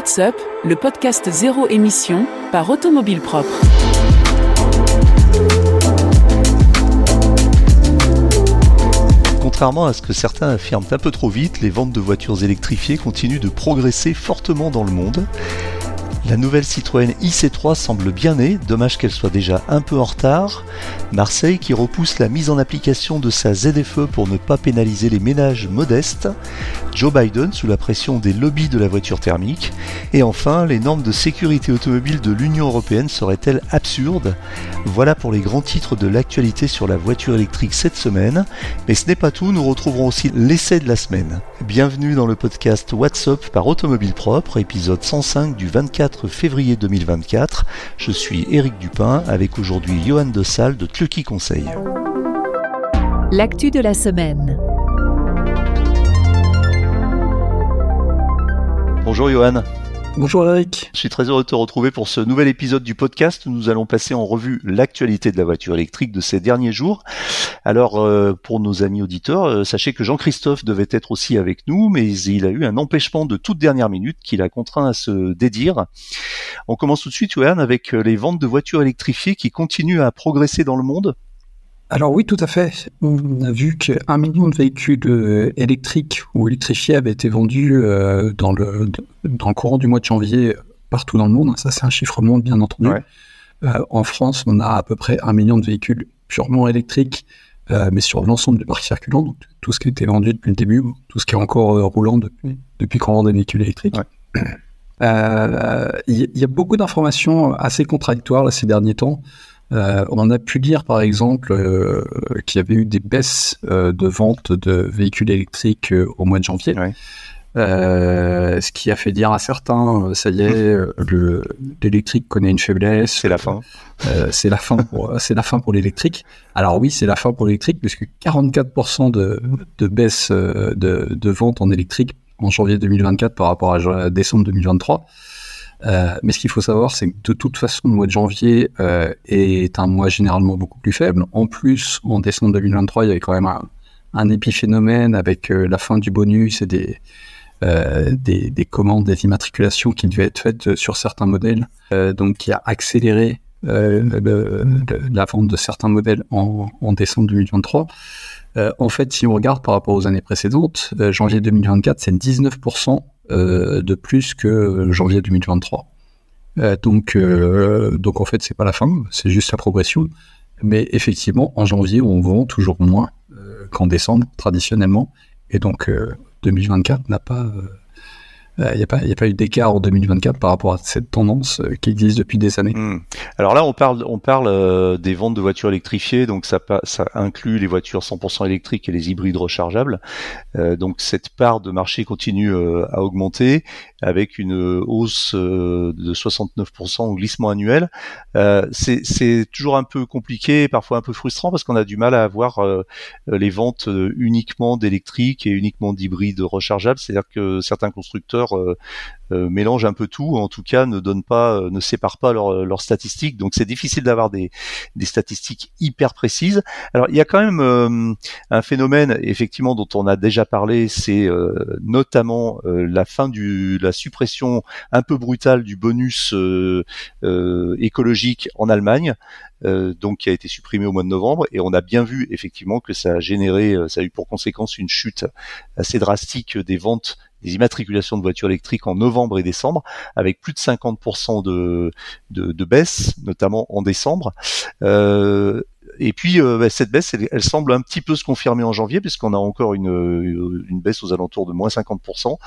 What's Up, le podcast zéro émission par Automobile Propre. Contrairement à ce que certains affirment un peu trop vite, les ventes de voitures électrifiées continuent de progresser fortement dans le monde. La nouvelle Citroën IC3 semble bien née, dommage qu'elle soit déjà un peu en retard. Marseille qui repousse la mise en application de sa ZFE pour ne pas pénaliser les ménages modestes. Joe Biden sous la pression des lobbies de la voiture thermique. Et enfin, les normes de sécurité automobile de l'Union européenne seraient-elles absurdes? Voilà pour les grands titres de l'actualité sur la voiture électrique cette semaine. Mais ce n'est pas tout, nous retrouverons aussi l'essai de la semaine. Bienvenue dans le podcast WhatsApp par Automobile Propre, épisode 105 du 24 février 2024. Je suis Éric Dupin avec aujourd'hui Johan de Salle de Tlucky Conseil. L'actu de la semaine. Bonjour Johan. Bonjour Eric. Je suis très heureux de te retrouver pour ce nouvel épisode du podcast nous allons passer en revue l'actualité de la voiture électrique de ces derniers jours. Alors euh, pour nos amis auditeurs, euh, sachez que Jean-Christophe devait être aussi avec nous, mais il a eu un empêchement de toute dernière minute qui l'a contraint à se dédire. On commence tout de suite, Johan, avec euh, les ventes de voitures électrifiées qui continuent à progresser dans le monde. Alors oui, tout à fait. On a vu qu'un million de véhicules euh, électriques ou électrifiés avaient été vendus euh, dans, le, dans le courant du mois de janvier partout dans le monde. Ça, c'est un chiffre monde, bien entendu. Euh, en France, on a à peu près un million de véhicules purement électriques, mais sur l'ensemble du parc circulant, donc tout ce qui a été vendu depuis le début, tout ce qui est encore roulant depuis, depuis qu'on vend des véhicules électriques. Il y, a beaucoup d'informations assez contradictoires ces derniers temps. Euh, on a pu lire par exemple euh, qu'il y avait eu des baisses euh, de vente de véhicules électriques au mois de janvier. ce qui a fait dire à certains, ça y est, l'électrique connaît une faiblesse. C'est la fin. c'est la fin pour, c'est la fin pour l'électrique. Alors oui, c'est la fin pour l'électrique puisque 44% de, de baisse de, de vente en électrique en janvier 2024 par rapport à décembre 2023. Euh, mais ce qu'il faut savoir, c'est que de toute façon, le mois de janvier euh, est un mois généralement beaucoup plus faible. En plus, en décembre 2023, il y avait quand même un, épiphénomène avec euh, la fin du bonus et des, des, des, commandes, des immatriculations qui devaient être faites sur certains modèles, donc qui a accéléré la vente de certains modèles en, décembre 2023. en fait, si on regarde par rapport aux années précédentes, janvier 2024, c'est 19% euh, de plus que janvier 2023. Euh, donc, euh, donc en fait, c'est pas la fin, c'est juste la progression. Mais effectivement, en janvier, on vend toujours moins qu'en décembre, traditionnellement. Et donc, 2024 n'a pas il euh, n'y a, pas, a pas eu d'écart en 2024 par rapport à cette tendance euh, qui existe depuis des années. Hmm. Alors là, on parle, on parle euh, des ventes de voitures électrifiées, donc ça, ça inclut les voitures 100% électriques et les hybrides rechargeables. donc cette part de marché continue à augmenter avec une hausse de 69% au glissement annuel. C'est toujours un peu compliqué, parfois un peu frustrant parce qu'on a du mal à avoir les ventes uniquement d'électriques et uniquement d'hybrides rechargeables. C'est-à-dire que certains constructeurs euh, euh, mélange un peu tout, en tout cas ne donne pas, euh, ne sépare pas leurs statistiques. Donc c'est difficile d'avoir des, statistiques hyper précises. Alors il y a quand même un phénomène effectivement dont on a déjà parlé, c'est notamment la fin du, la suppression un peu brutale du bonus écologique en Allemagne. donc qui a été supprimé au mois de novembre et on a bien vu effectivement que ça a généré, ça a eu pour conséquence une chute assez drastique des ventes des immatriculations de voitures électriques en novembre et décembre, avec plus de 50% de, de, de, baisse, notamment en décembre. Euh, et puis euh, bah, cette baisse, elle, semble un petit peu se confirmer en janvier, puisqu'on a encore une, une baisse aux alentours de moins 50%.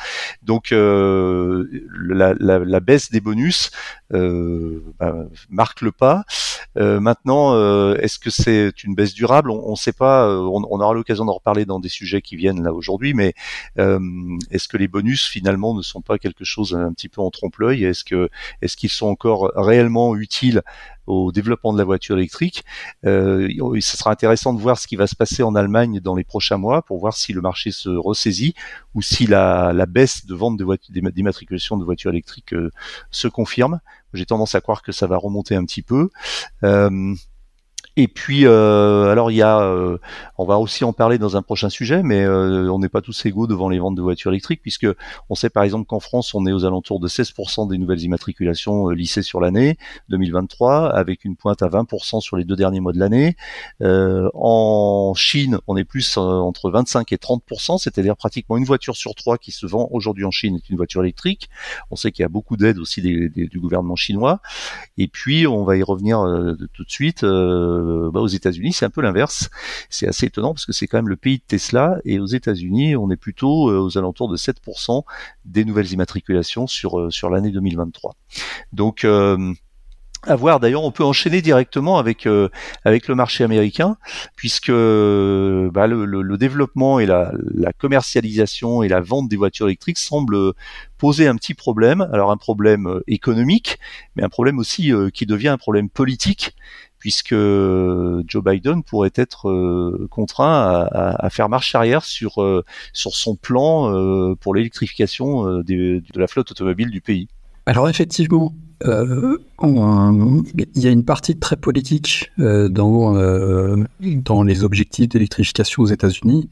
Donc euh, la, la, la, baisse des bonus euh, bah, marque le pas. Euh, maintenant, euh, est-ce que c'est une baisse durable? On ne sait pas. On, on aura l'occasion d'en reparler dans des sujets qui viennent là aujourd'hui. Mais est-ce que les bonus finalement ne sont pas quelque chose un petit peu en trompe-l'œil? Est-ce que est-ce qu'ils sont encore réellement utiles au développement de la voiture électrique. Euh, ce sera intéressant de voir ce qui va se passer en Allemagne dans les prochains mois pour voir si le marché se ressaisit ou si la, la baisse de vente de d'immatriculation de voitures électriques euh, se confirme. J'ai tendance à croire que ça va remonter un petit peu. Euh, Et puis, euh, alors il y a, euh, on va aussi en parler dans un prochain sujet, mais euh, on n'est pas tous égaux devant les ventes de voitures électriques, puisque on sait par exemple qu'en France, on est aux alentours de 16% des nouvelles immatriculations lissées sur l'année 2023, avec une pointe à 20% sur les deux derniers mois de l'année. en Chine, on est plus entre 25 et 30%, c'est-à-dire pratiquement une voiture sur trois qui se vend aujourd'hui en Chine est une voiture électrique. On sait qu'il y a beaucoup d'aide aussi du gouvernement chinois. Et puis, on va y revenir tout de suite. Euh, bah, aux États-Unis, c'est un peu l'inverse. C'est assez étonnant parce que c'est quand même le pays de Tesla et aux États-Unis, on est plutôt euh, aux alentours de 7% des nouvelles immatriculations sur euh, sur l'année 2023. Donc à voir. D'ailleurs, on peut enchaîner directement avec avec le marché américain, puisque bah, le, développement et la, commercialisation et la vente des voitures électriques semblent poser un petit problème. Alors un problème économique, mais un problème aussi qui devient un problème politique, puisque euh, Joe Biden pourrait être euh, contraint à, faire marche arrière sur euh, sur son plan pour l'électrification de la flotte automobile du pays. Alors effectivement, il y a une partie très politique dans dans les objectifs d'électrification aux États-Unis.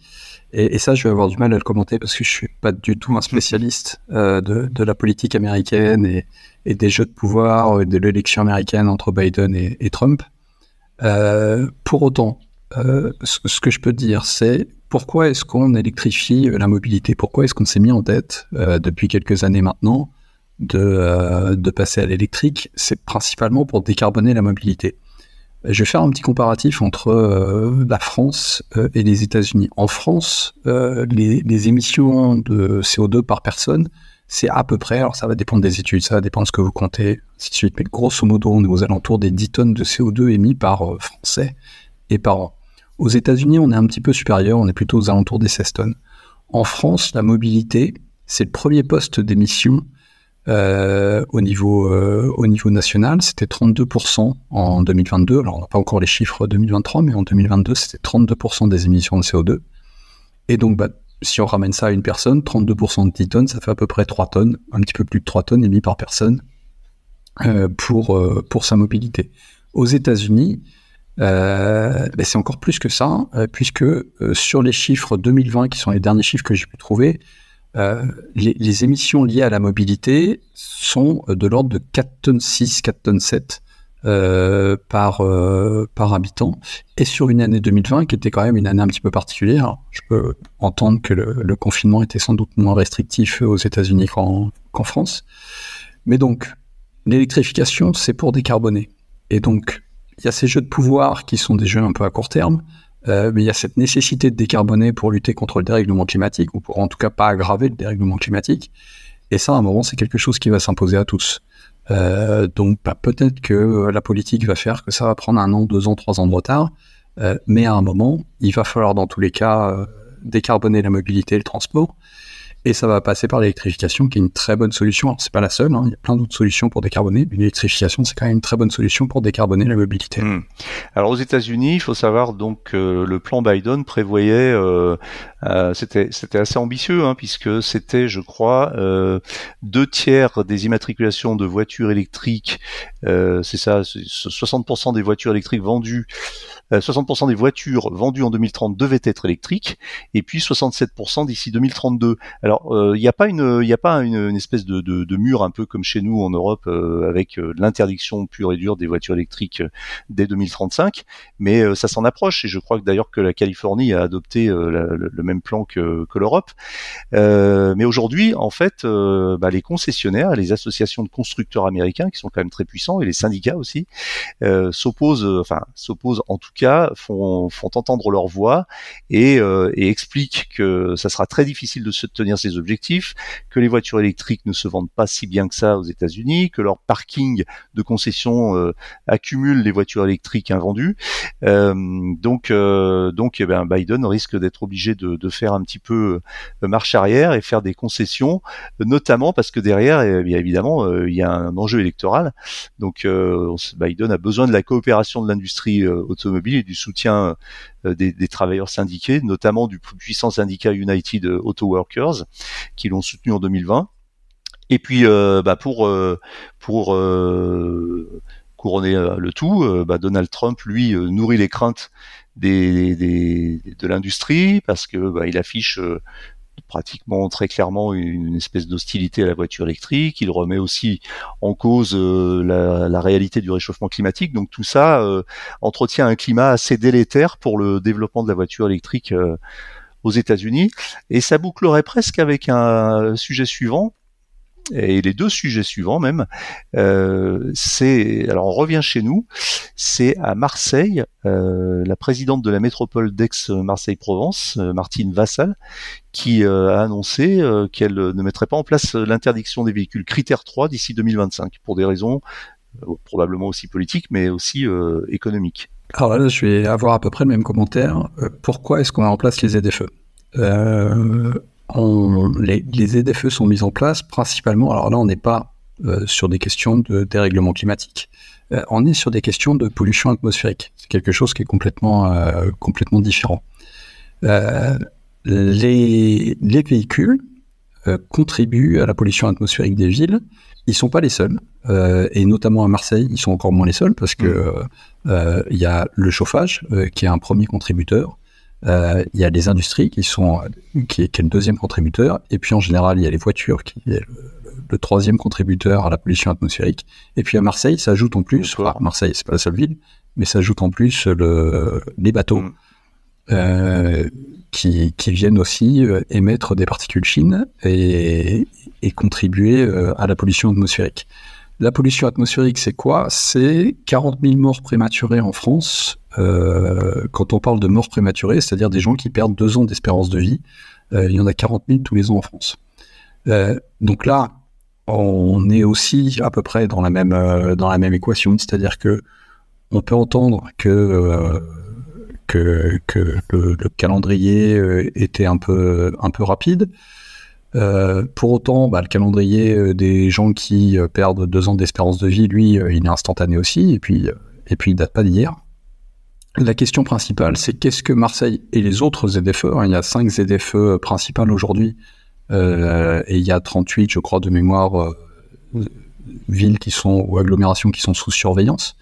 Et, ça, je vais avoir du mal à le commenter parce que je suis pas du tout un spécialiste de, la politique américaine et, et, des jeux de pouvoir de l'élection américaine entre Biden et, et Trump. Euh, pour autant, euh, ce, que je peux dire, c'est pourquoi est-ce qu'on électrifie la mobilité? Pourquoi est-ce qu'on s'est mis en tête euh, depuis quelques années maintenant de, passer à l'électrique? C'est principalement pour décarboner la mobilité. Je vais faire un petit comparatif entre la France et les États-Unis. En France, les, émissions de CO2 par personne c'est à peu près, alors ça va dépendre des études, ça va dépendre de ce que vous comptez, ainsi de suite, mais grosso modo, on est aux alentours des 10 tonnes de CO2 émis par euh, Français et par an. Aux États-Unis, on est un petit peu supérieur, on est plutôt aux alentours des 16 tonnes. En France, la mobilité, c'est le premier poste d'émission euh, au, niveau, euh, au niveau national. C'était 32% en 2022. Alors, on n'a pas encore les chiffres 2023, mais en 2022, c'était 32% des émissions de CO2. Et donc, bah, si on ramène ça à une personne, 32% de 10 tonnes, ça fait à peu près 3 tonnes, un petit peu plus de 3 tonnes émis par personne euh, pour, euh, pour sa mobilité. Aux États-Unis, euh, ben c'est encore plus que ça, puisque sur les chiffres 2020, qui sont les derniers chiffres que j'ai pu trouver, les, les, émissions liées à la mobilité sont de l'ordre de 4 tonnes 6, 4 tonnes 7 euh, par euh, par habitant et sur une année 2020 qui était quand même une année un petit peu particulière. Je peux entendre que le, confinement était sans doute moins restrictif aux États-Unis qu'en France, mais donc l'électrification c'est pour décarboner et donc il y a ces jeux de pouvoir qui sont des jeux un peu à court terme. Euh, mais il y a cette nécessité de décarboner pour lutter contre le dérèglement climatique, ou pour en tout cas pas aggraver le dérèglement climatique. Et ça, à un moment, c'est quelque chose qui va s'imposer à tous. Euh, donc bah, peut-être que euh, la politique va faire que ça va prendre un an, deux ans, trois ans de retard, euh, mais à un moment, il va falloir dans tous les cas décarboner la mobilité et le transport. Et ça va passer par l'électrification, qui est une très bonne solution. Alors, c'est pas la seule, hein. il y a plein d'autres solutions pour décarboner, mais l'électrification, c'est quand même une très bonne solution pour décarboner la mobilité. Hmm. Alors, aux États-Unis, il faut savoir donc que le plan Biden prévoyait, euh, euh, c'était c'était assez ambitieux, hein, puisque c'était, je crois, euh, deux tiers des immatriculations de voitures électriques, euh, c'est ça, 60% des voitures électriques vendues 60% euh, des voitures vendues en 2030 devaient être électriques, et puis 67% d'ici 2032. Alors, il euh, n'y a pas une, a pas une, espèce de, de, de, mur un peu comme chez nous en Europe euh, avec l'interdiction pure et dure des voitures électriques dès 2035, mais ça s'en approche. Et je crois que d'ailleurs que la Californie a adopté le, même plan que, que l'Europe. mais aujourd'hui, en fait, bah, les concessionnaires, les associations de constructeurs américains qui sont quand même très puissants et les syndicats aussi s'opposent, enfin s'opposent en tout cas font, entendre leur voix et, euh, et expliquent que ça sera très difficile de se tenir ces objectifs, que les voitures électriques ne se vendent pas si bien que ça aux États-Unis, que leur parking de concession euh, accumule les voitures électriques invendues. Euh, donc, eh ben, Biden risque d'être obligé de, faire un petit peu marche arrière et faire des concessions, notamment parce que derrière, eh bien évidemment, il y a un enjeu électoral. Donc, Biden a besoin de la coopération de l'industrie automobile et du soutien euh, des, travailleurs syndiqués, notamment du puissant syndicat United Auto Workers, qui l'ont soutenu en 2020. Et puis, euh, bah, pour euh, pour couronner le tout, bah, Donald Trump, lui, nourrit les craintes des de l'industrie parce que bah, il affiche pratiquement très clairement une espèce d'hostilité à la voiture électrique. Il remet aussi en cause euh, la, réalité du réchauffement climatique. Donc tout ça euh, entretient un climat assez délétère pour le développement de la voiture électrique euh, aux États-Unis. Et ça bouclerait presque avec un sujet suivant et les deux sujets suivants même, euh, c'est alors on revient chez nous, c'est à Marseille, euh, la présidente de la métropole d'Aix-Marseille-Provence, euh, Martine Vassal, qui a annoncé qu'elle ne mettrait pas en place l'interdiction des véhicules critère 3 d'ici 2025 pour des raisons probablement aussi politiques mais aussi économiques. Alors là, je vais avoir à peu près le même commentaire. pourquoi est-ce qu'on met en les ZFE les, les feu sont mises en place principalement. Alors là, on n'est pas euh, sur des questions de dérèglement climatique. Euh, on est sur des questions de pollution atmosphérique. C'est quelque chose qui est complètement, euh, complètement différent. Les, les, véhicules contribuent à la pollution atmosphérique des villes. Ils sont pas les seuls, et notamment à Marseille, ils sont encore moins les seuls parce que mmh. il y a le chauffage qui est un premier contributeur. Euh, il y a les industries qui sont qui est, qui est, le deuxième contributeur, et puis en général il y a les voitures qui est le, troisième contributeur à la pollution atmosphérique. Et puis à Marseille, ça ajoute en plus, enfin, Marseille c'est pas la seule ville, mais ça ajoute en plus le, les bateaux mm. euh, qui, qui, viennent aussi euh, émettre des particules fines et, et contribuer à la pollution atmosphérique. La pollution atmosphérique, c'est quoi? C'est 40 000 morts prématurées en France. Euh, quand on parle de morts prématurées, c'est-à-dire des gens qui perdent deux ans d'espérance de vie, euh, il y en a 40 000 tous les ans en France. Euh, donc là, on est aussi à peu près dans la même dans la même équation, c'est-à-dire que on peut entendre que que, que le, le, calendrier était un peu un peu rapide. Euh, pour autant, bah, le calendrier des gens qui perdent deux ans d'espérance de vie, lui, il est instantané aussi, et puis, et puis il date pas d'hier. La question principale, c'est qu'est-ce que Marseille et les autres ZFE, hein, il y a cinq ZFE principales aujourd'hui, et il y a 38, je crois, de mémoire, villes qui sont, ou agglomérations qui sont sous surveillance.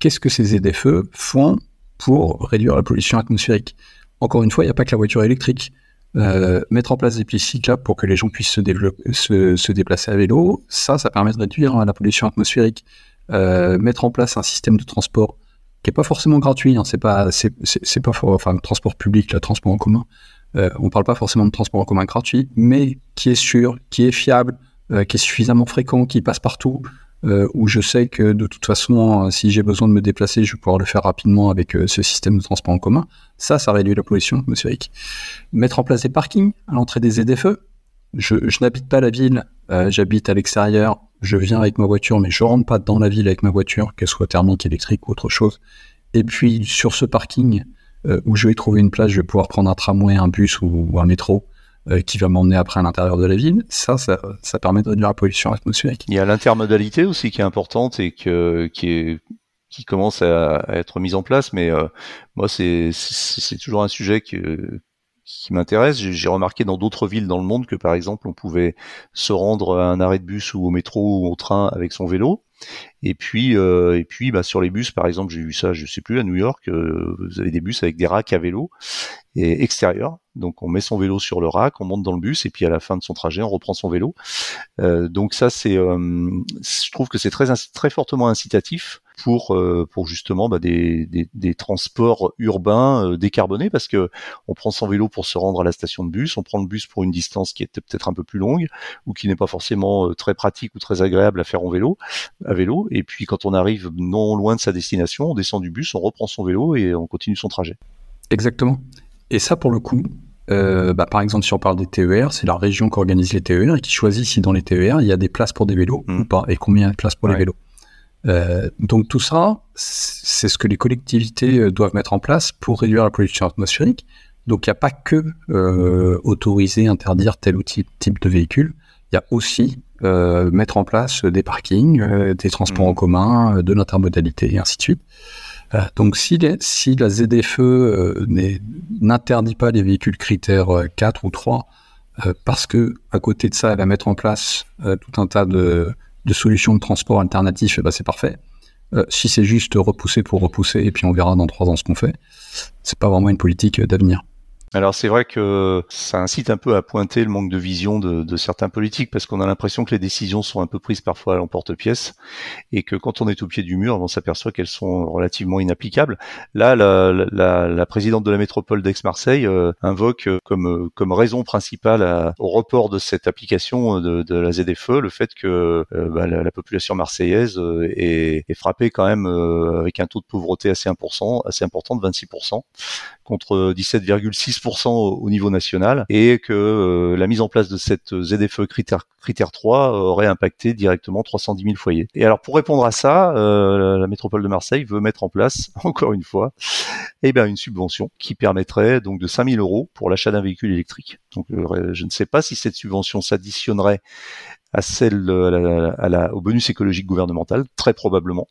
qu'est-ce que ces ZFE font pour réduire la pollution atmosphérique? Encore une fois, il n'y a pas que la voiture électrique. Euh, mettre en place des pistes cyclables pour que les gens puissent se, déplacer à vélo, ça, ça permet de réduire hein, la pollution atmosphérique. Euh, mettre en place un système de transport qui est pas forcément gratuit, hein, c'est pas, c'est, pas, enfin, le transport public, le transport en commun. Euh, on parle pas forcément de transport en commun gratuit, mais qui est sûr, qui est fiable, euh, qui est suffisamment fréquent, qui passe partout, euh, où je sais que de toute façon, euh, si j'ai besoin de me déplacer, je vais pouvoir le faire rapidement avec ce système de transport en commun. Ça, ça réduit la pollution atmosphérique. Mettre en place des parkings à l'entrée des ZFE. Je, je n'habite pas la ville, j'habite à l'extérieur, je viens avec ma voiture, mais je rentre pas dans la ville avec ma voiture, qu'elle soit thermique, électrique ou autre chose. Et puis sur ce parking où je vais trouver une place, je vais pouvoir prendre un tramway, un bus ou un métro euh, qui va m'emmener après à l'intérieur de la ville, ça, ça, ça, permet de réduire la pollution atmosphérique. Il y a l'intermodalité aussi qui est importante et que, qui est qui commence à, être mise en place, mais euh, moi c'est c'est toujours un sujet que qui m'intéresse. J'ai remarqué dans d'autres villes dans le monde que par exemple on pouvait se rendre à un arrêt de bus ou au métro ou au train avec son vélo. Et puis, euh, et puis, bah, sur les bus, par exemple, j'ai vu ça, je sais plus, à New York, euh, vous avez des bus avec des racks à vélo et extérieurs. Donc, on met son vélo sur le rack, on monte dans le bus, et puis à la fin de son trajet, on reprend son vélo. Euh, donc ça, c'est, je trouve que c'est très, très fortement incitatif pour euh, pour justement bah, des, des, des, transports urbains euh, décarbonés parce que on prend son vélo pour se rendre à la station de bus, on prend le bus pour une distance qui est peut-être un peu plus longue ou qui n'est pas forcément euh, très pratique ou très agréable à faire en vélo, à vélo. Et puis quand on arrive non loin de sa destination, on descend du bus, on reprend son vélo et on continue son trajet. Exactement. Et ça, pour le coup, euh, bah, par exemple, si on parle des TER, c'est la région qui organise les TER et qui choisit si dans les TER il y a des places pour des vélos mmh. ou pas et combien il y a de places pour les vélos. Euh, donc tout ça, c'est ce que les collectivités euh, doivent mettre en place pour réduire la pollution atmosphérique. Donc il n'y a pas que euh, autoriser, interdire tel ou tel type de véhicule, il y a aussi euh, mettre en place des parkings, des transports en mmh. commun, de l'intermodalité et ainsi de suite. donc si, les, si la ZFE n'interdit pas les véhicules critères 4 ou 3, parce que à côté de ça, elle va mettre en place tout un tas de de solutions de transport alternatifs, eh ben c'est parfait. Euh, si c'est juste repousser pour repousser et puis on verra dans trois ans ce qu'on fait, c'est pas vraiment une politique d'avenir. Alors c'est vrai que ça incite un peu à pointer le manque de vision de, certains politiques parce qu'on a l'impression que les décisions sont un peu prises parfois à l'emporte-pièce et que quand on est au pied du mur, on s'aperçoit qu'elles sont relativement inapplicables. Là, la, présidente de la métropole d'Aix-Marseille euh, invoque comme, comme raison principale au report de cette application de, la ZFE le fait que euh, bah, la, population marseillaise euh, est, est, frappée quand même avec un taux de pauvreté assez important, assez important de 26% contre 17,6% au niveau national et que euh, la mise en place de cette ZFE critère, critère 3 aurait impacté directement 310 000 foyers. Et alors pour répondre à ça, euh, la métropole de Marseille veut mettre en place, encore une fois, eh bien, une subvention qui permettrait donc de 5 000 euros pour l'achat d'un véhicule électrique. Donc euh, je ne sais pas si cette subvention s'additionnerait à celle à la, au bonus écologique gouvernemental, très probablement,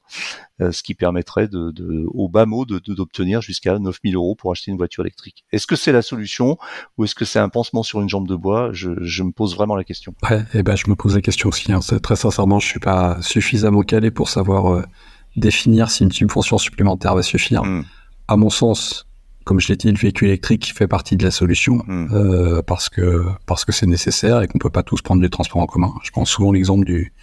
euh, ce qui permettrait de, de au bas mot de, d'obtenir jusqu'à 9000 euros pour acheter une voiture électrique. Est-ce que c'est la solution ou est-ce que c'est un pansement sur une jambe de bois? Je, je, me pose vraiment la question. Ouais, et eh ben je me pose la question aussi. Hein. Très sincèrement, je suis pas suffisamment calé pour savoir euh, définir si une subvention supplémentaire va suffire. Hmm. À mon sens, comme je l'ai dit, le véhicule électrique fait partie de la solution hmm. euh, parce que parce que c'est nécessaire et qu'on peut pas tous prendre les transports en commun. Je prends souvent l'exemple du,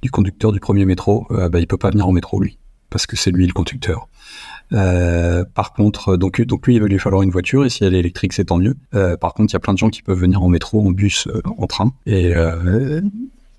du conducteur du premier métro. Euh, bah, il peut pas venir en métro lui parce que c'est lui le conducteur. Euh, par contre, donc, donc lui, il va lui falloir une voiture, et si elle est électrique, c'est tant mieux. Euh, par contre, il y a plein de gens qui peuvent venir en métro, en bus, euh, en train, et, euh,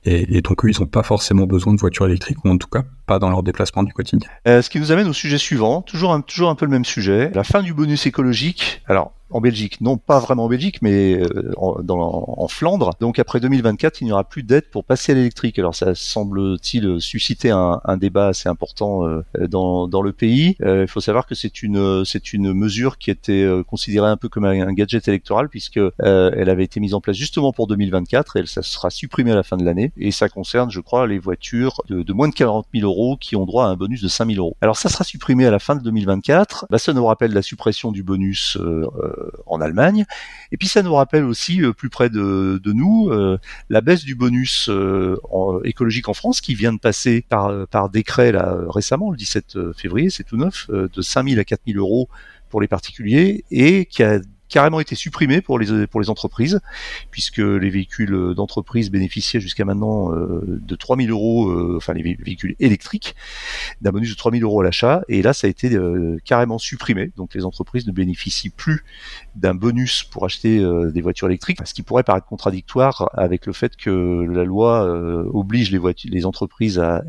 et, donc eux, ils n'ont pas forcément besoin de voiture électrique, ou en tout cas pas dans leur déplacement du quotidien. Euh, ce qui nous amène au sujet suivant, toujours un, toujours un peu le même sujet, la fin du bonus écologique. Alors, en Belgique, non pas vraiment en Belgique, mais euh, en, dans, en Flandre. Donc après 2024, il n'y aura plus d'aide pour passer à l'électrique. Alors ça semble-t-il susciter un, un, débat assez important euh, dans, dans, le pays. Euh, il faut savoir que c'est une c'est une mesure qui était considérée un peu comme un, gadget électoral puisque elle avait été mise en place justement pour 2024 et ça sera supprimée à la fin de l'année. Et ça concerne, je crois, les voitures de, de moins de 40 000 euros qui ont droit à un bonus de 5 000 euros. Alors ça sera supprimé à la fin de 2024. Bah, ça nous rappelle la suppression du bonus euh, en Allemagne. Et puis ça nous rappelle aussi, euh, plus près de, nous, euh, la baisse du bonus écologique en France qui vient de passer par, par décret là, récemment, le 17 février, c'est tout neuf, de 5 000 à 4 000 euros pour les particuliers et qui a carrément été supprimé pour les pour les entreprises, puisque les véhicules d'entreprise bénéficiaient jusqu'à maintenant euh, de 3000 euros, euh, enfin les véhicules électriques, d'un bonus de 3000 euros à l'achat, et là ça a été euh, carrément supprimé, donc les entreprises ne bénéficient plus d'un bonus pour acheter des voitures électriques, ce qui pourrait paraître contradictoire avec le fait que la loi oblige les voitures, les entreprises à,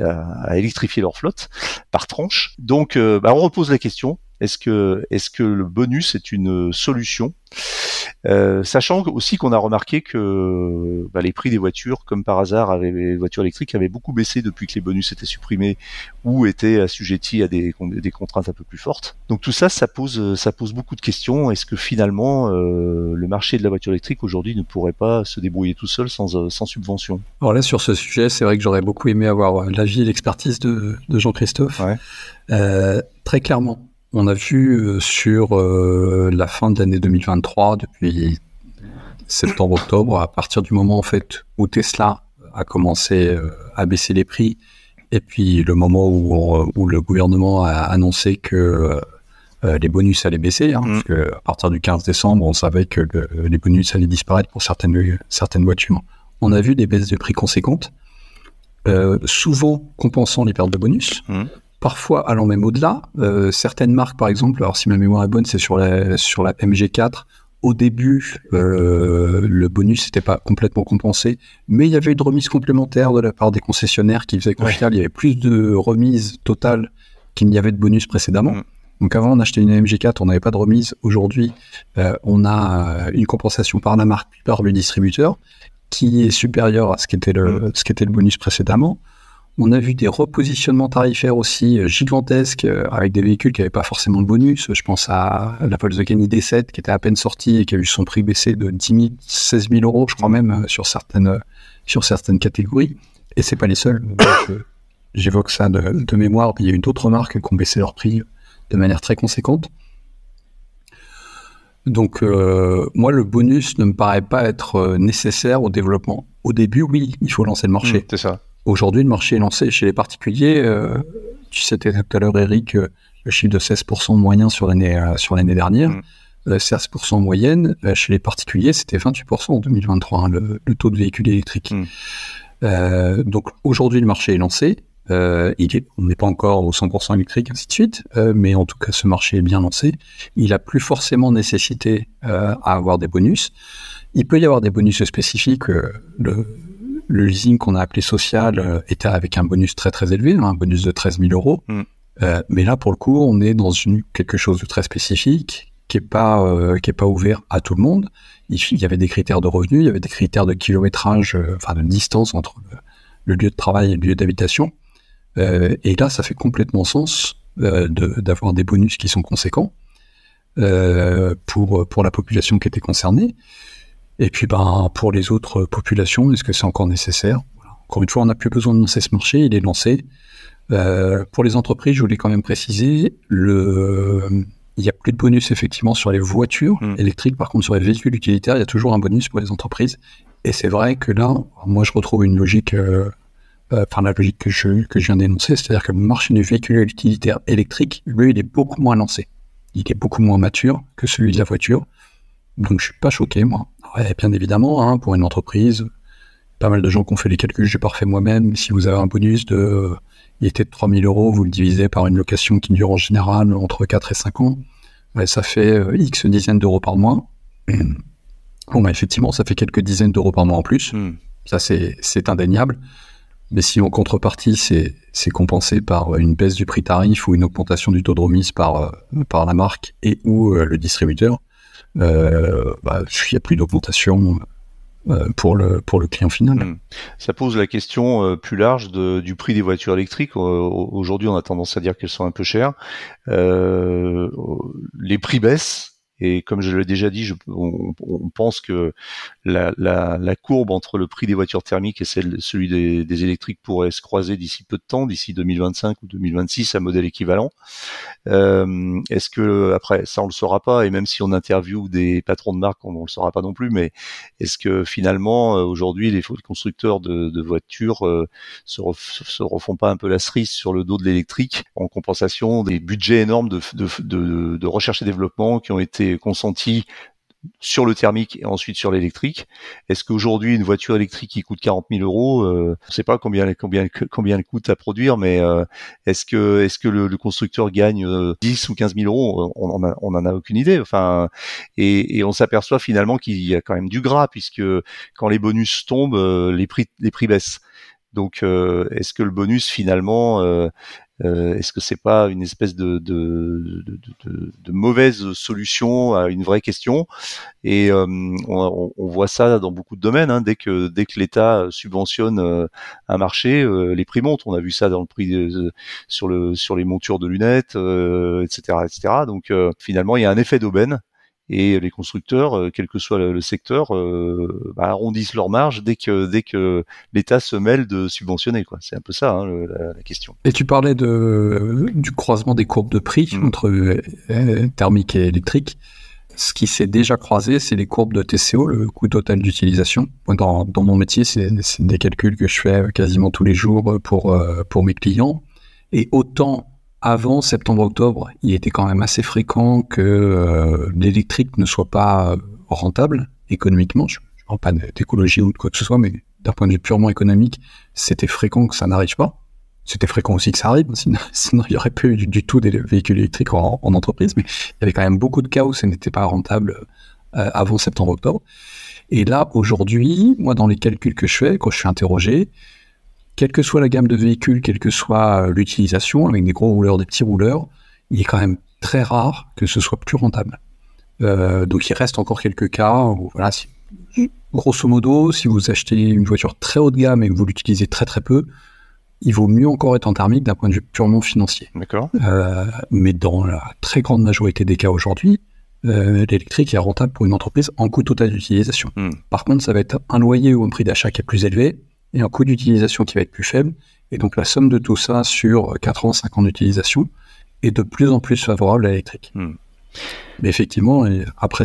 à, électrifier leur flotte par tranche. Donc bah, on repose la question est-ce que, est-ce que le bonus est une solution? Euh, sachant aussi qu'on a remarqué que bah, les prix des voitures, comme par hasard, les voitures électriques, avaient beaucoup baissé depuis que les bonus étaient supprimés ou étaient assujettis à des, des contraintes un peu plus fortes. Donc tout ça, ça pose, ça pose beaucoup de questions. Est-ce que finalement, euh, le marché de la voiture électrique aujourd'hui ne pourrait pas se débrouiller tout seul sans, euh, sans subvention? Alors là, sur ce sujet, c'est vrai que j'aurais beaucoup aimé avoir l'avis et l'expertise de, de Jean-Christophe. Ouais. très clairement, on a vu euh, sur euh, la fin de l'année 2023, depuis septembre-octobre, à partir du moment en fait où Tesla a commencé euh, à baisser les prix, et puis le moment où, le gouvernement a annoncé que les bonus allaient baisser, hein, mm. parce que à partir du 15 décembre, on savait que les bonus allaient disparaître pour certaines, certaines voitures. On a vu des baisses de prix conséquentes, souvent compensant les pertes de bonus. Mm parfois allant même au-delà. Euh, certaines marques, par exemple, alors si ma mémoire est bonne, c'est sur la, sur la MG4. Au début, euh, le bonus n'était pas complètement compensé, mais il y avait une remise complémentaire de la part des concessionnaires qui faisait qu'au final, il y avait plus de remise totale qu'il n'y avait de bonus précédemment. Mm. Donc avant, on achetait une MG4, on n'avait pas de remise. Aujourd'hui, euh, on a une compensation par la marque, par le distributeur, qui est supérieure à ce qu'était le, mm. ce qu'était le bonus précédemment. On a vu des repositionnements tarifaires aussi euh, gigantesques euh, avec des véhicules qui n'avaient pas forcément de bonus. Je pense à la Volkswagen ID7 qui était à peine sortie et qui a vu son prix baisser de 10 000, 16 000 euros, je crois même, euh, sur certaines, sur certaines catégories. Et c'est pas les seuls. J'évoque ça de, mémoire. Il y a eu d'autres marques qui ont baissé leur prix de manière très conséquente. Donc, moi, le bonus ne me paraît pas être nécessaire au développement. Au début, oui, il faut lancer le marché. Mmh, c'est ça Aujourd'hui, le marché est lancé chez les particuliers. Euh, tu sais tout à l'heure, Eric, euh, le chiffre de 16% moyen sur l'année euh, sur l'année dernière. Mm. 16% moyenne chez les particuliers, c'était 28% en 2023, hein, le, le, taux de véhicules électriques. Mm. donc aujourd'hui, le marché est lancé. il est, on n'est pas encore au 100% électrique, ainsi de suite, mais en tout cas, ce marché est bien lancé. Il a plus forcément nécessité à avoir des bonus. Il peut y avoir des bonus spécifiques. le, le leasing qu'on a appelé social euh, était avec un bonus très très élevé, hein, un bonus de 13 000 euros. Mm. Euh, mais là, pour le coup, on est dans une, quelque chose de très spécifique qui est pas euh, qui est pas ouvert à tout le monde. Il, il, y avait des critères de revenus, il y avait des critères de kilométrage, enfin de distance entre le, le, lieu de travail et le lieu d'habitation. Et là, ça fait complètement sens d'avoir des bonus qui sont conséquents pour pour la population qui était concernée. Et puis, ben, pour les autres populations, est-ce que c'est encore nécessaire? Voilà. Encore une fois, on n'a plus besoin de lancer ce marché, il est lancé. Euh, pour les entreprises, je voulais quand même préciser, le, il n'y a plus de bonus effectivement sur les voitures Mm. électriques. Par contre, sur les véhicules utilitaires, il y a toujours un bonus pour les entreprises. Et c'est vrai que là, moi, je retrouve une logique, euh, euh, enfin la logique que je, que je viens d'énoncer, c'est-à-dire que le marché du véhicule utilitaire électrique, lui, il est beaucoup moins lancé. Il est beaucoup moins mature que celui de la voiture. Donc, je suis pas choqué, moi. Ouais, bien évidemment, hein, pour une entreprise, pas mal de gens qui ont fait les calculs, j'ai pas refait moi-même. Si vous avez un bonus de, euh, il était de 3000 euros, vous le divisez par une location qui dure en général entre 4 et 5 ans, ouais, ça fait euh, X dizaines d'euros par mois. Bon, bah, effectivement, ça fait quelques dizaines d'euros par mois en plus. Mm. Ça, c'est, indéniable. Mais si en contrepartie, c'est, compensé par une baisse du prix tarif ou une augmentation du taux de remise par, euh, par la marque et ou euh, le distributeur, euh, bah, il n'y a plus d'augmentation euh, pour, le, pour le client final. Mm. Ça pose la question euh, plus large du prix des voitures électriques. Aujourd'hui, on a tendance à dire qu'elles sont un peu chères. Les prix baissent. Et comme je l'ai déjà dit, on, pense que la, courbe entre le prix des voitures thermiques et celui des, électriques pourrait se croiser d'ici peu de temps, d'ici 2025 ou 2026 à modèle équivalent. Euh, Est-ce que après ça on le saura pas et même si on interviewe des patrons de marque, on, on le saura pas non plus. Mais est-ce que finalement aujourd'hui les constructeurs de, voitures euh, se, ref, se, refont pas un peu la cerise sur le dos de l'électrique en compensation des budgets énormes de recherche et développement qui ont été consentis sur le thermique et ensuite sur l'électrique. Est-ce qu'aujourd'hui une voiture électrique qui coûte 40 000 euros, euh, je ne sais pas combien combien combien elle coûte à produire, mais euh, est-ce que est-ce que le, constructeur gagne euh, 10 ou 15 000 euros? On en a, a aucune idée. Enfin, et, on s'aperçoit finalement qu'il y a quand même du gras puisque quand les bonus tombent, euh, les prix les prix baissent. Donc, euh, est-ce que le bonus finalement euh, Est-ce que c'est pas une espèce de, de, de, de, de mauvaise solution à une vraie question? Et euh, on, on, voit ça dans beaucoup de domaines. Hein, dès que dès que l'État subventionne euh, un marché, euh, les prix montent. On a vu ça dans le prix sur le sur les montures de lunettes, etc., etc. Donc finalement, il y a un effet d'aubaine et les constructeurs, quel que soit le, secteur, euh, bah, arrondissent leur marge dès que dès que l'État se mêle de subventionner. Quoi. C'est un peu ça hein, le, la, la, question. Et tu parlais de du croisement des courbes de prix mmh. entre euh, thermique et électrique. Ce qui s'est déjà croisé, c'est les courbes de TCO, le coût total d'utilisation. Dans, dans mon métier, c'est des calculs que je fais quasiment tous les jours pour pour mes clients. Et autant avant septembre-octobre, il était quand même assez fréquent que euh, l'électrique ne soit pas rentable économiquement. Je ne parle pas d'écologie ou de quoi que ce soit, mais d'un point de vue purement économique, c'était fréquent que ça n'arrive pas. C'était fréquent aussi que ça arrive, sinon, il n'y aurait pas eu du, tout des véhicules électriques en, en, entreprise, mais il y avait quand même beaucoup de cas où ça n'était pas rentable euh, avant septembre-octobre. Et là, aujourd'hui, moi, dans les calculs que je fais, quand je suis interrogé, quelle que soit la gamme de véhicules, quelle que soit l'utilisation, avec des gros rouleurs, des petits rouleurs, il est quand même très rare que ce soit plus rentable. Euh, donc il reste encore quelques cas où, voilà, si, grosso modo, si vous achetez une voiture très haut de gamme et que vous l'utilisez très très peu, il vaut mieux encore être en thermique d'un point de vue purement financier. D'accord. Euh, mais dans la très grande majorité des cas aujourd'hui, euh, l'électrique est rentable pour une entreprise en coût total d'utilisation. Hmm. Par contre, ça va être un loyer ou un prix d'achat qui est plus élevé, et un coût d'utilisation qui va être plus faible. Et donc la somme de tout ça sur 4 ans, 5 ans d'utilisation est de plus en plus favorable à l'électrique. Hmm. Mais effectivement, après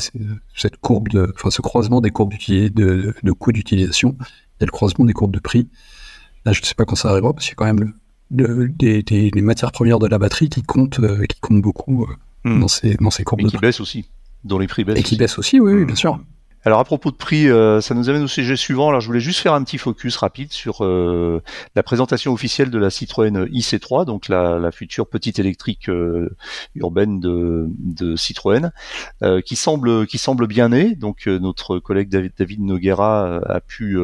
cette courbe de, enfin ce croisement des courbes de, de coûts d'utilisation, a le croisement des courbes de prix. Là, je ne sais pas quand ça arrivera parce qu'il y a quand même le, des, des, les matières premières de la batterie qui comptent, qui comptent beaucoup hmm. dans ces dans ces courbes. Et qui baissent aussi, dont les prix baissent. Et qui baissent aussi, oui, oui bien sûr. Alors à propos de prix, euh, ça nous amène au sujet suivant. Alors je voulais juste faire un petit focus rapide sur euh, la présentation officielle de la Citroën IC3, donc la, la future petite électrique euh, urbaine de, de Citroën, qui semble qui semble bien née. Donc notre collègue David, David Noguera a pu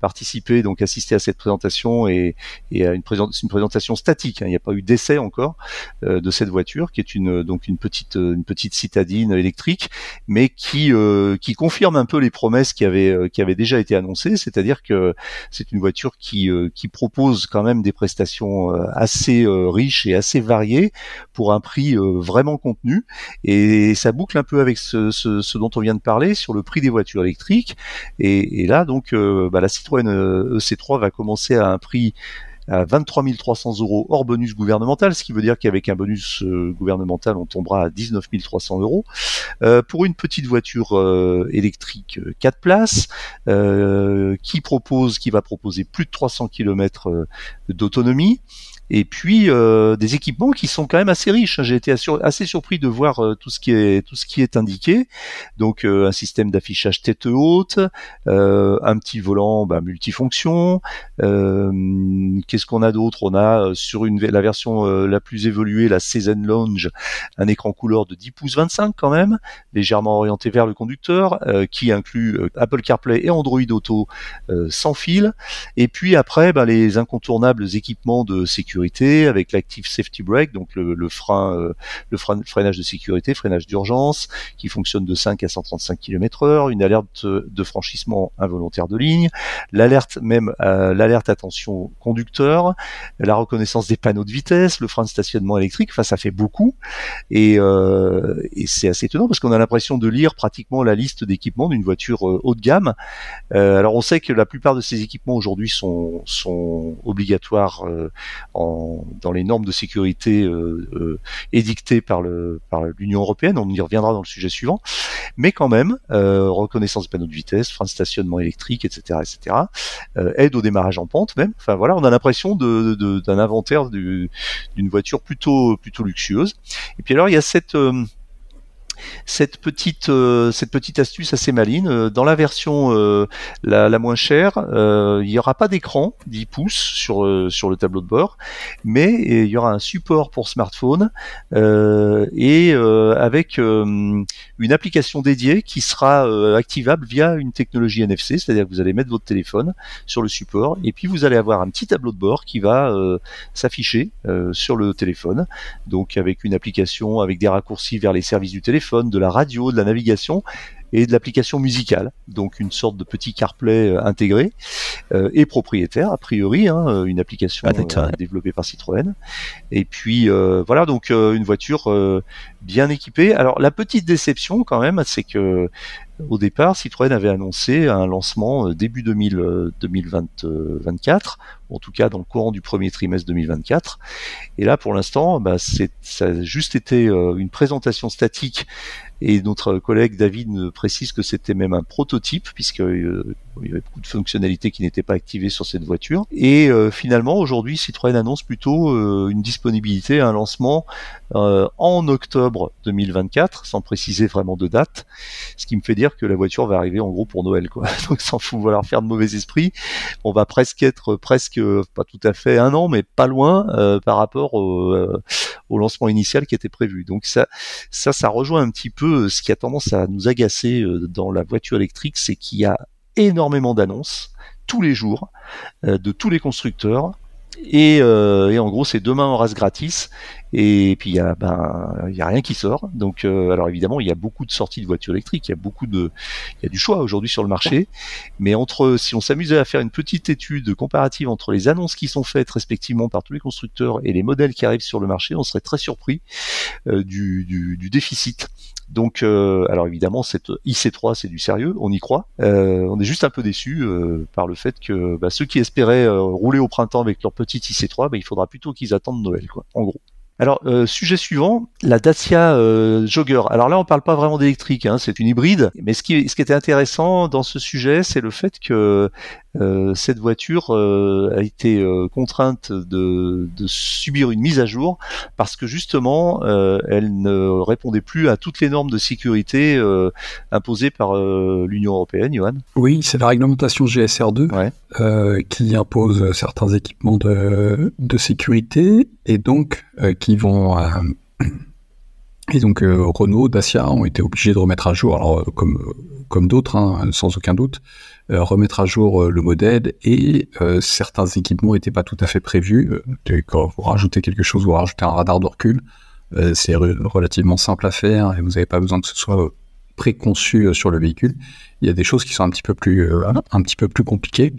participer, donc assister à cette présentation et, et à une, une présentation statique. Hein. Il n'y a pas eu d'essai encore de cette voiture, qui est une donc une petite une petite citadine électrique, mais qui qui confirme un peu les promesses qui avaient euh, qui déjà été annoncées, c'est-à-dire que c'est une voiture qui euh, qui propose quand même des prestations euh, assez riches et assez variées pour un prix vraiment contenu. Et ça boucle un peu avec ce, dont on vient de parler sur le prix des voitures électriques. Et, là donc bah, la Citroën EC3 va commencer à un prix à 23 300 euros hors bonus gouvernemental, ce qui veut dire qu'avec un bonus euh, gouvernemental, on tombera à 19 300 euros. Euh, pour une petite voiture euh, électrique 4 places, qui propose, qui va proposer plus de 300 km d'autonomie, et puis euh, des équipements qui sont quand même assez riches. J'ai été assez surpris de voir euh, tout ce qui est tout ce qui est indiqué. Donc euh, un système d'affichage tête haute, un petit volant bah, multifonction. Qu'est-ce qu'on a d'autre? On a sur une la version la plus évoluée, la Season Lounge, un écran couleur de 10 pouces 25 quand même, légèrement orienté vers le conducteur, qui inclut Apple CarPlay et Android Auto sans fil. Et puis après, bah, les incontournables équipements de sécurité avec l'active safety brake, donc le, frein, euh, le freinage de sécurité, freinage d'urgence, qui fonctionne de 5 à 135 km/h, une alerte de franchissement involontaire de ligne, l'alerte même, euh, l'alerte attention conducteur, la reconnaissance des panneaux de vitesse, le frein de stationnement électrique. Enfin, ça fait beaucoup et, euh, et c'est assez étonnant parce qu'on a l'impression de lire pratiquement la liste d'équipements d'une voiture haut de gamme. alors, on sait que la plupart de ces équipements aujourd'hui sont, sont obligatoires en dans les normes de sécurité euh, euh, édictées par le par l'Union européenne. On y reviendra dans le sujet suivant, mais quand même euh, reconnaissance des panneaux de vitesse, frein de stationnement électrique, etc., etc. aide au démarrage en pente même. Enfin voilà, on a l'impression d'un inventaire d'une voiture plutôt plutôt luxueuse. Et puis alors il y a cette cette petite euh, cette petite astuce assez maline. Euh, dans la version euh, la, moins chère, il n'y aura pas d'écran 10 pouces sur le tableau de bord, mais il y aura un support pour smartphone et avec une application dédiée qui sera activable via une technologie NFC, c'est-à-dire que vous allez mettre votre téléphone sur le support et puis vous allez avoir un petit tableau de bord qui va s'afficher sur le téléphone, donc avec une application avec des raccourcis vers les services du téléphone de la radio, de la navigation et de l'application musicale, donc une sorte de petit CarPlay euh, intégré euh, et propriétaire a priori, hein, euh, une application développée par Citroën. Et puis voilà donc une voiture bien équipée. Alors la petite déception quand même, c'est que au départ, Citroën avait annoncé un lancement début 2000, 2024, en tout cas dans le courant du premier trimestre 2024. Et là, pour l'instant, bah, ça a juste été une présentation statique et notre collègue David précise que c'était même un prototype, puisqu'il euh, y avait beaucoup de fonctionnalités qui n'étaient pas activées sur cette voiture. Et euh, finalement, aujourd'hui, Citroën annonce plutôt euh, une disponibilité, un lancement en octobre 2024, sans préciser vraiment de date, ce qui me fait dire que la voiture va arriver en gros pour Noël. Quoi. Donc sans vouloir faire de mauvais esprit, on va presque être presque, pas tout à fait un an, mais pas loin par rapport au, au lancement initial qui était prévu. Donc ça, ça, ça rejoint un petit peu ce qui a tendance à nous agacer euh, dans la voiture électrique, c'est qu'il y a énormément d'annonces tous les jours euh, de tous les constructeurs. Euh, et, en gros, c'est demain en race gratis. Et puis il y a ben il y a rien qui sort. Donc alors évidemment, il y a beaucoup de sorties de voitures électriques, il y a beaucoup de il y a du choix aujourd'hui sur le marché. Mais entre si on s'amusait à faire une petite étude comparative entre les annonces qui sont faites respectivement par tous les constructeurs et les modèles qui arrivent sur le marché, on serait très surpris du, du déficit donc, euh, alors évidemment, cette IC3, c'est du sérieux, on y croit. Euh, on est juste un peu déçu euh, par le fait que bah, ceux qui espéraient rouler au printemps avec leur petite IC3, bah, il faudra plutôt qu'ils attendent Noël, quoi. En gros. Alors, euh, sujet suivant, la Dacia euh, Jogger. Alors là, on parle pas vraiment d'électrique, hein, c'est une hybride. Mais ce qui était intéressant dans ce sujet, c'est le fait que cette voiture a été contrainte de, de, subir une mise à jour parce que justement, elle ne répondait plus à toutes les normes de sécurité imposées par l'Union européenne, Johan. Oui, c'est la réglementation GSR2 qui impose certains équipements de, de sécurité et donc qui vont et donc euh, Renault, Dacia ont été obligés de remettre à jour, alors euh, comme comme d'autres, hein, sans aucun doute, euh, remettre à jour le modèle et certains équipements n'étaient pas tout à fait prévus. quand vous rajoutez quelque chose, vous rajoutez un radar de recul, c'est relativement simple à faire et vous n'avez pas besoin que ce soit préconçu sur le véhicule. Il y a des choses qui sont un petit peu plus un petit peu plus compliquées.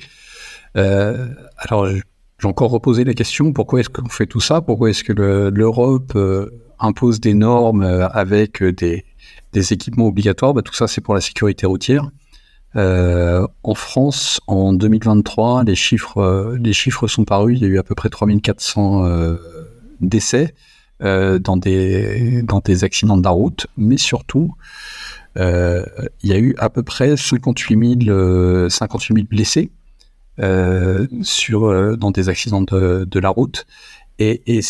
alors j'ai encore reposé la question pourquoi est-ce qu'on fait tout ça? Pourquoi est-ce que l'Europe impose des normes euh, avec euh, des, des équipements obligatoires, bah, tout ça c'est pour la sécurité routière. Euh, en France, en 2023, les chiffres, les chiffres sont parus. Il y a eu à peu près 3400 euh, décès euh, dans, des, dans des accidents de la route, mais surtout, il y a eu à peu près 58 000, 58 000 blessés sur, dans des accidents de, de la route. Et, et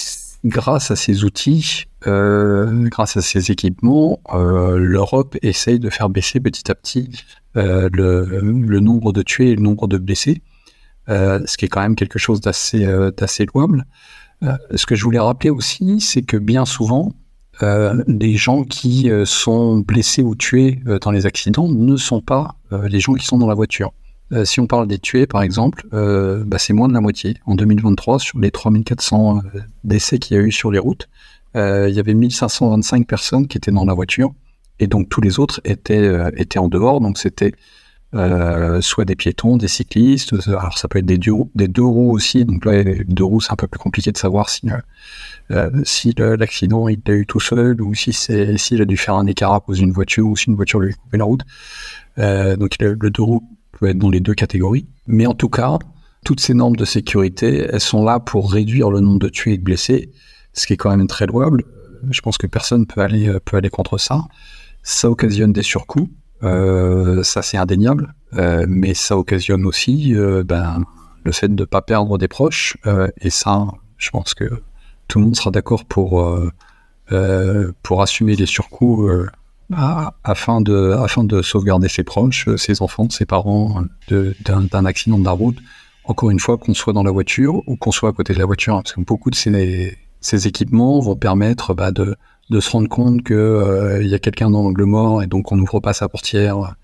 grâce à ces outils, euh, grâce à ces équipements, euh, l'Europe essaye de faire baisser petit à petit euh, le, nombre de tués et le nombre de blessés, ce qui est quand même quelque chose d'assez louable. Ce que je voulais rappeler aussi, c'est que bien souvent, les gens qui sont blessés ou tués dans les accidents ne sont pas les gens qui sont dans la voiture. Si on parle des tués, par exemple, bah, c'est moins de la moitié. En 2023, sur les 3400 euh, décès qu'il y a eu sur les routes, il y avait 1525 personnes qui étaient dans la voiture, et donc tous les autres étaient, étaient en dehors, donc c'était soit des piétons, des cyclistes, alors ça peut être des deux, des deux roues aussi, donc là, les deux roues, c'est un peu plus compliqué de savoir si, si l'accident il l'a eu tout seul, ou si c'est s'il a dû faire un écart à cause d'une voiture, ou si une voiture lui a coupé la route. donc le, le deux roues peut être dans les deux catégories. Mais en tout cas, toutes ces normes de sécurité, elles sont là pour réduire le nombre de tués et de blessés, ce qui est quand même très louable. Je pense que personne peut aller peut aller contre ça. Ça occasionne des surcoûts, euh, ça c'est indéniable, euh, mais ça occasionne aussi euh, ben, le fait de ne pas perdre des proches. Euh, et ça, je pense que tout le monde sera d'accord pour euh, pour assumer les surcoûts afin, de, afin de sauvegarder ses proches, euh, ses enfants, ses parents d'un accident de la route. Encore une fois, qu'on soit dans la voiture ou qu'on soit à côté de la voiture, parce que beaucoup de ces, ces équipements vont permettre bah, de, de, se rendre compte qu'il euh, y a quelqu'un dans l'angle mort et donc on n'ouvre pas sa portière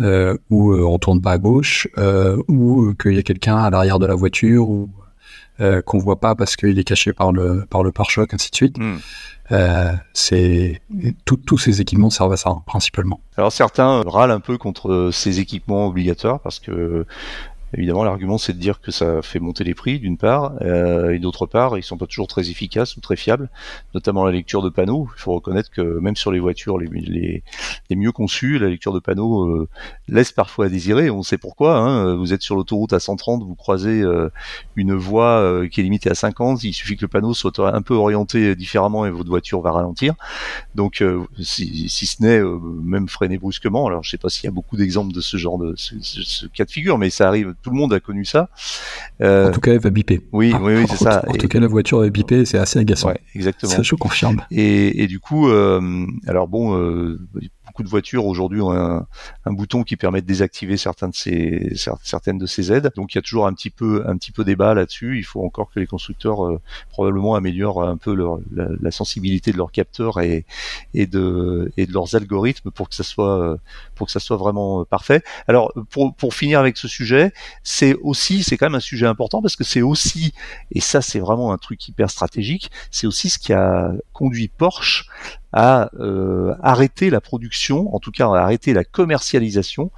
euh, ou euh, on tourne pas à gauche ou qu'il y a quelqu'un à l'arrière de la voiture ou qu'on voit pas parce qu'il est caché par le par le pare-choc, ainsi de suite. Hmm. Euh, c'est tous ces équipements servent à ça principalement. Alors certains râlent un peu contre ces équipements obligatoires parce que Évidemment, l'argument c'est de dire que ça fait monter les prix d'une part, euh, et d'autre part, ils sont pas toujours très efficaces ou très fiables, notamment la lecture de panneaux. Il faut reconnaître que même sur les voitures les, les, les mieux conçues, la lecture de panneaux euh, laisse parfois à désirer. On sait pourquoi. Hein. Vous êtes sur l'autoroute à 130, vous croisez euh, une voie euh, qui est limitée à 50, il suffit que le panneau soit un peu orienté différemment et votre voiture va ralentir. Donc, si, si, ce n'est même freiner brusquement. Alors, je sais pas s'il y a beaucoup d'exemples de ce genre de ce cas de figure, mais ça arrive tout le monde a connu ça. Euh, en tout cas, elle va biper. Oui, oui, oui, c'est ça. En tout cas, la voiture va biper, c'est assez agaçant. Ouais, exactement. Ça, je confirme. Et, et du coup, euh, alors bon, de voitures aujourd'hui ont un, bouton qui permet de désactiver de ces, certaines de ces aides. Donc il y a toujours un petit peu, un petit peu débat là-dessus. Il faut encore que les constructeurs euh, probablement améliorent un peu la, sensibilité de leurs capteurs et, et de, et de leurs algorithmes pour que ça soit, euh, pour que ça soit vraiment euh, parfait. Alors pour, pour finir avec ce sujet, c'est aussi, c'est quand même un sujet important parce que c'est aussi, et ça c'est vraiment un truc hyper stratégique, c'est aussi ce qui a conduit Porsche à euh, arrêter la production, en tout cas à arrêter la commercialisation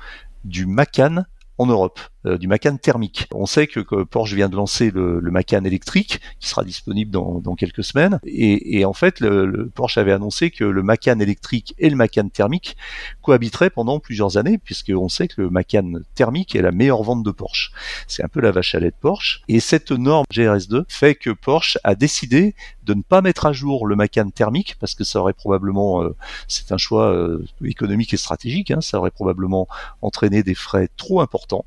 du Macan en Europe. Euh, du Macan thermique. On sait que, Porsche vient de lancer le, le, Macan électrique, qui sera disponible dans, dans quelques semaines. Et, et en fait, le, le, Porsche avait annoncé que le Macan électrique et le Macan thermique cohabiteraient pendant plusieurs années, puisqu'on sait que le Macan thermique est la meilleure vente de Porsche. C'est un peu la vache à lait de Porsche. Et cette norme GRS2 fait que Porsche a décidé de ne pas mettre à jour le Macan thermique, parce que ça aurait probablement, euh, c'est un choix euh, économique et stratégique, hein, ça aurait probablement entraîné des frais trop importants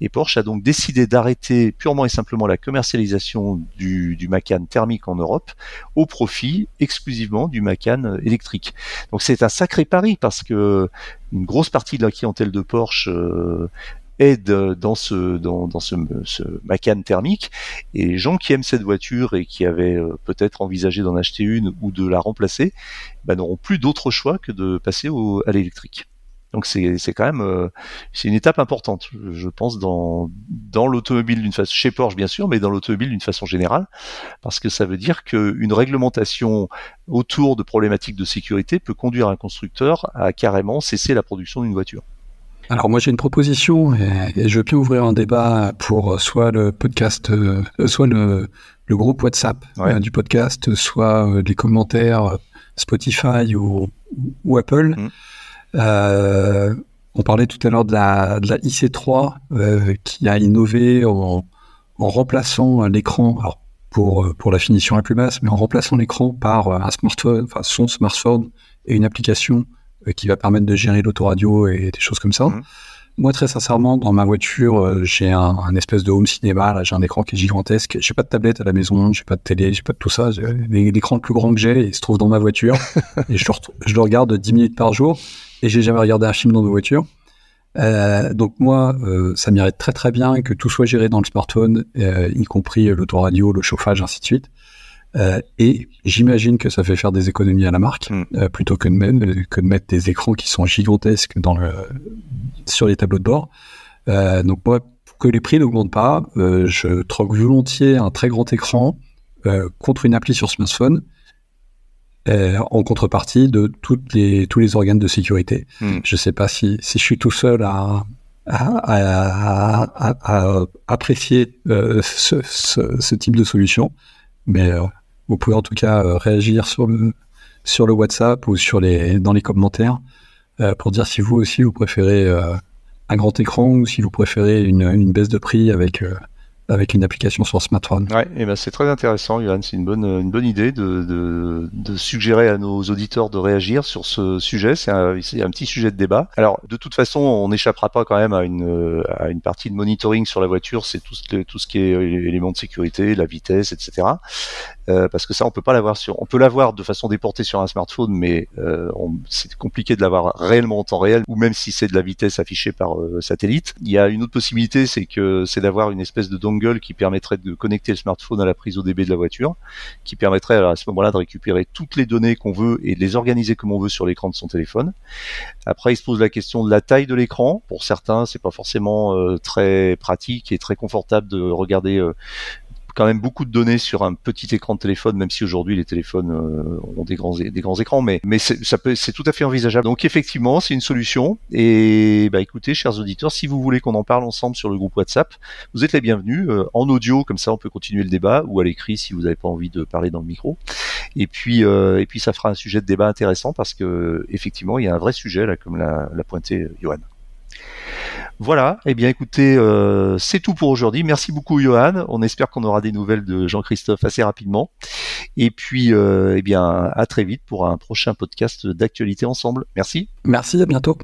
Et Porsche a donc décidé d'arrêter purement et simplement la commercialisation du, du Macan thermique en Europe au profit exclusivement du Macan électrique. Donc c'est un sacré pari parce que une grosse partie de la clientèle de Porsche euh, est dans ce dans, Macan thermique et les gens qui aiment cette voiture et qui avaient euh, peut-être envisagé d'en acheter une ou de la remplacer bah, n'auront plus d'autre choix que de passer à l'électrique. Donc c'est quand même euh, c'est une étape importante, je pense dans dans l'automobile d'une façon chez Porsche bien sûr, mais dans l'automobile d'une façon générale, parce que ça veut dire qu'une réglementation autour de problématiques de sécurité peut conduire un constructeur à carrément cesser la production d'une voiture. Alors moi j'ai une proposition et, je veux bien ouvrir un débat pour soit le podcast, euh, soit le, le groupe WhatsApp euh, du podcast, soit des commentaires Spotify ou, ou Apple. Mmh. Euh, on parlait tout à l'heure de la, de la IC3 euh, qui a innové en, en remplaçant l'écran, pour, pour la finition la plus basse, mais en remplaçant l'écran par un smartphone, enfin son smartphone et une application euh, qui va permettre de gérer l'autoradio et des choses comme ça. Mmh. Moi, très sincèrement, dans ma voiture, euh, j'ai un, un, espèce de home cinéma. Là, j'ai un écran qui est gigantesque. J'ai pas de tablette à la maison, j'ai pas de télé, j'ai pas de tout ça. L'écran le plus grand que j'ai, il se trouve dans ma voiture et je le, je le regarde 10 minutes par jour et j'ai jamais regardé un film dans ma voiture. Euh, donc moi, euh, ça m'irait très très bien que tout soit géré dans le smartphone, euh, y compris l'autoradio, le chauffage, ainsi de suite. Euh, et j'imagine que ça fait faire des économies à la marque, hmm. euh, plutôt que de, mettre, que de mettre des écrans qui sont gigantesques dans le, sur les tableaux de bord. donc moi, pour que les prix n'augmentent pas, je troque volontiers un très grand écran contre une appli sur smartphone euh, en contrepartie de toutes les, tous les organes de sécurité. Hmm. Je ne sais pas si, si je suis tout seul à, à, à, à apprécier euh, ce, ce, ce, type de solution, mais euh, vous pouvez en tout cas euh, réagir sur le, WhatsApp ou sur les, dans les commentaires euh, pour dire si vous aussi vous préférez un grand écran ou si vous préférez une baisse de prix avec avec une application sur smartphone. Ouais, et ben c'est très intéressant, Johan. C'est une bonne, une bonne idée de, de, de, suggérer à nos auditeurs de réagir sur ce sujet. C'est un, un, petit sujet de débat. Alors, de toute façon, on n'échappera pas quand même à une, à une partie de monitoring sur la voiture. C'est tout, ce, tout ce qui est éléments de sécurité, la vitesse, etc. Euh, parce que ça, on peut pas l'avoir sur, on peut l'avoir de façon déportée sur un smartphone, mais euh, c'est compliqué de l'avoir réellement en temps réel, ou même si c'est de la vitesse affichée par euh, satellite. Il y a une autre possibilité, c'est que c'est d'avoir une espèce de dongle qui permettrait de connecter le smartphone à la prise ODB de la voiture, qui permettrait à ce moment-là de récupérer toutes les données qu'on veut et de les organiser comme on veut sur l'écran de son téléphone. Après, il se pose la question de la taille de l'écran. Pour certains, c'est pas forcément euh, très pratique et très confortable de regarder euh, quand même beaucoup de données sur un petit écran de téléphone, même si aujourd'hui les téléphones euh, ont des grands des grands écrans, mais mais ça peut c'est tout à fait envisageable. Donc effectivement, c'est une solution. Et bah écoutez, chers auditeurs, si vous voulez qu'on en parle ensemble sur le groupe WhatsApp, vous êtes les bienvenus euh, en audio, comme ça on peut continuer le débat, ou à l'écrit si vous n'avez pas envie de parler dans le micro. Et puis euh, et puis ça fera un sujet de débat intéressant parce que effectivement il y a un vrai sujet là, comme l'a, l'a pointé Johan. Voilà, eh bien écoutez, euh, c'est tout pour aujourd'hui. Merci beaucoup Johan. On espère qu'on aura des nouvelles de Jean-Christophe assez rapidement. Et puis, euh, eh bien, à très vite pour un prochain podcast d'actualité ensemble. Merci. Merci, à bientôt.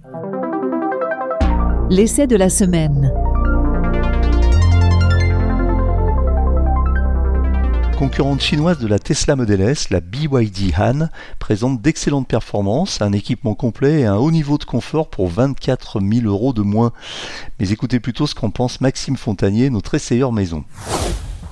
L'essai de la semaine. Concurrente chinoise de la Tesla Model S, la BYD Han, présente d'excellentes performances, un équipement complet et un haut niveau de confort pour 24 000 euros de moins. Mais écoutez plutôt ce qu'en pense Maxime Fontanier, notre essayeur maison.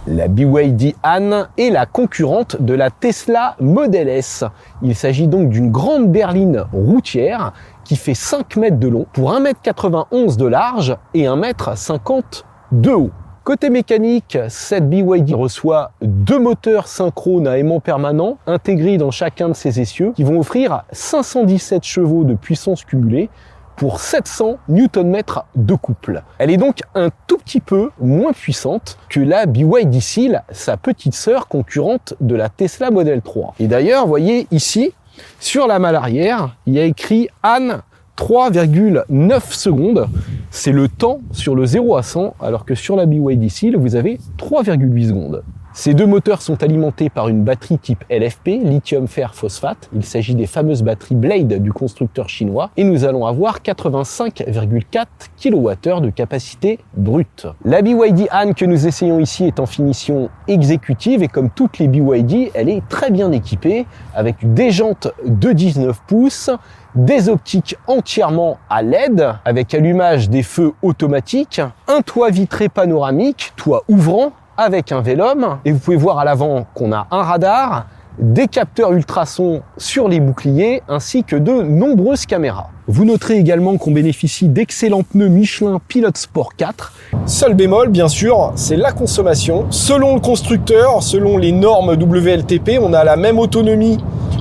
La BYD Han est la concurrente de la Tesla Model S. Il s'agit donc d'une grande berline routière qui fait 5 mètres de long pour 1m91 de large et 1m50 de haut. Côté mécanique, cette BYD reçoit deux moteurs synchrones à aimant permanent intégrés dans chacun de ses essieux qui vont offrir 517 chevaux de puissance cumulée pour 700 Nm de couple. Elle est donc un tout petit peu moins puissante que la BYD Seal, sa petite sœur concurrente de la Tesla Model 3. Et d'ailleurs, voyez ici, sur la malle arrière, il y a écrit Anne 3,9 secondes. C'est le temps sur le 0 à 100, alors que sur la BYD Seal, vous avez 3,8 secondes. Ces deux moteurs sont alimentés par une batterie type LFP, lithium fer phosphate. Il s'agit des fameuses batteries Blade du constructeur chinois et nous allons avoir 85,4 kWh de capacité brute. La BYD Han que nous essayons ici est en finition exécutive et comme toutes les BYD, elle est très bien équipée avec des jantes de 19 pouces, des optiques entièrement à LED avec allumage des feux automatiques, un toit vitré panoramique, toit ouvrant avec un Vélum et vous pouvez voir à l'avant qu'on a un radar, des capteurs ultrasons sur les boucliers ainsi que de nombreuses caméras. Vous noterez également qu'on bénéficie d'excellents pneus Michelin Pilot Sport 4. Seul bémol, bien sûr, c'est la consommation. Selon le constructeur, selon les normes WLTP, on a la même autonomie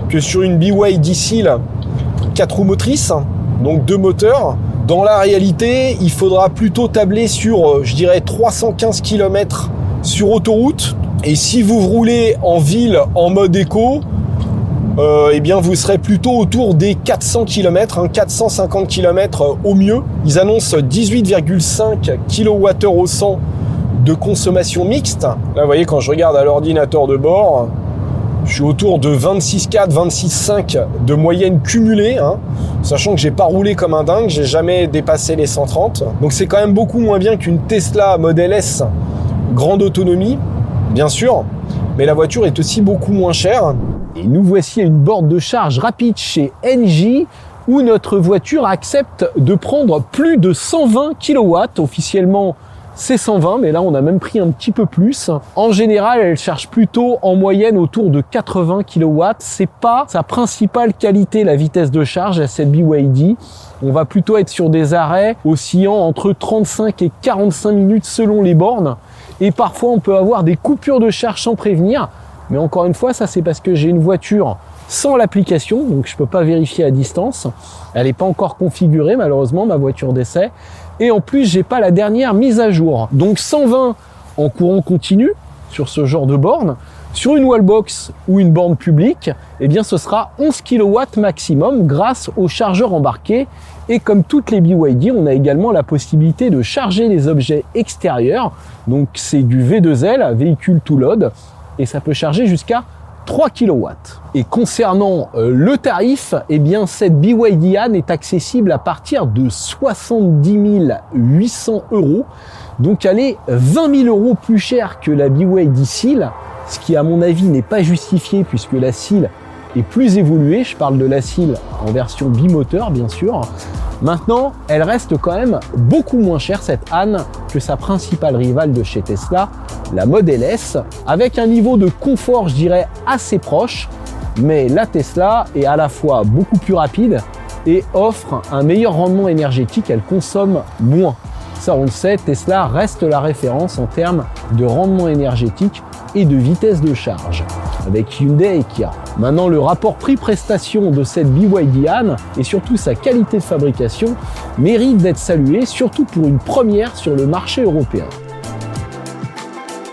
que sur une BYD Seal 4 roues motrices, donc deux moteurs. Dans la réalité, il faudra plutôt tabler sur, euh, je dirais, 315 km sur autoroute. Et si vous roulez en ville en mode éco, euh, eh bien vous serez plutôt autour des 400 km, 450 km au mieux. Ils annoncent 18,5 kWh au 100 de consommation mixte. Là, vous voyez, quand je regarde à l'ordinateur de bord, je suis autour de 26,4, 26,5 de moyenne cumulée, hein. sachant que j'ai pas roulé comme un dingue, j'ai jamais dépassé les 130. Donc c'est quand même beaucoup moins bien qu'une Tesla Model S grande autonomie, bien sûr, mais la voiture est aussi beaucoup moins chère. Et nous voici à une borne de charge rapide chez NJ où notre voiture accepte de prendre plus de 120 kW officiellement c'est 120, mais là on a même pris un petit peu plus. En général, elle charge plutôt en moyenne autour de 80 kW. C'est pas sa principale qualité, la vitesse de charge à cette BYD. On va plutôt être sur des arrêts oscillant entre 35 et 45 minutes selon les bornes. Et parfois, on peut avoir des coupures de charge sans prévenir. Mais encore une fois, ça c'est parce que j'ai une voiture sans l'application, donc je peux pas vérifier à distance. Elle n'est pas encore configurée malheureusement, ma voiture d'essai. Et en plus, j'ai pas la dernière mise à jour. Donc 120 en courant continu sur ce genre de borne. Sur une wallbox ou une borne publique, eh bien ce sera 11 kW maximum grâce au chargeur embarqué. Et comme toutes les BYD, on a également la possibilité de charger les objets extérieurs. Donc c'est du V2L, véhicule to load, et ça peut charger jusqu'à 3 kW. Et concernant euh, le tarif, eh bien cette BYD Han est accessible à partir de 70 800 euros. Donc elle est 20 000 euros plus chère que la BYD Seal, ce qui à mon avis n'est pas justifié puisque la Seal est plus évoluée. Je parle de la en version bimoteur bien sûr. Maintenant, elle reste quand même beaucoup moins chère cette Han que sa principale rivale de chez Tesla, la Model S, avec un niveau de confort, je dirais, assez proche. Mais la Tesla est à la fois beaucoup plus rapide et offre un meilleur rendement énergétique, elle consomme moins. Ça, on le sait, Tesla reste la référence en termes de rendement énergétique et de vitesse de charge avec Hyundai et Kia. Maintenant, le rapport prix-prestation de cette BYD Han et surtout sa qualité de fabrication mérite d'être salué, surtout pour une première sur le marché européen.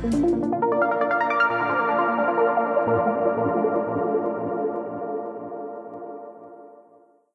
Thank you.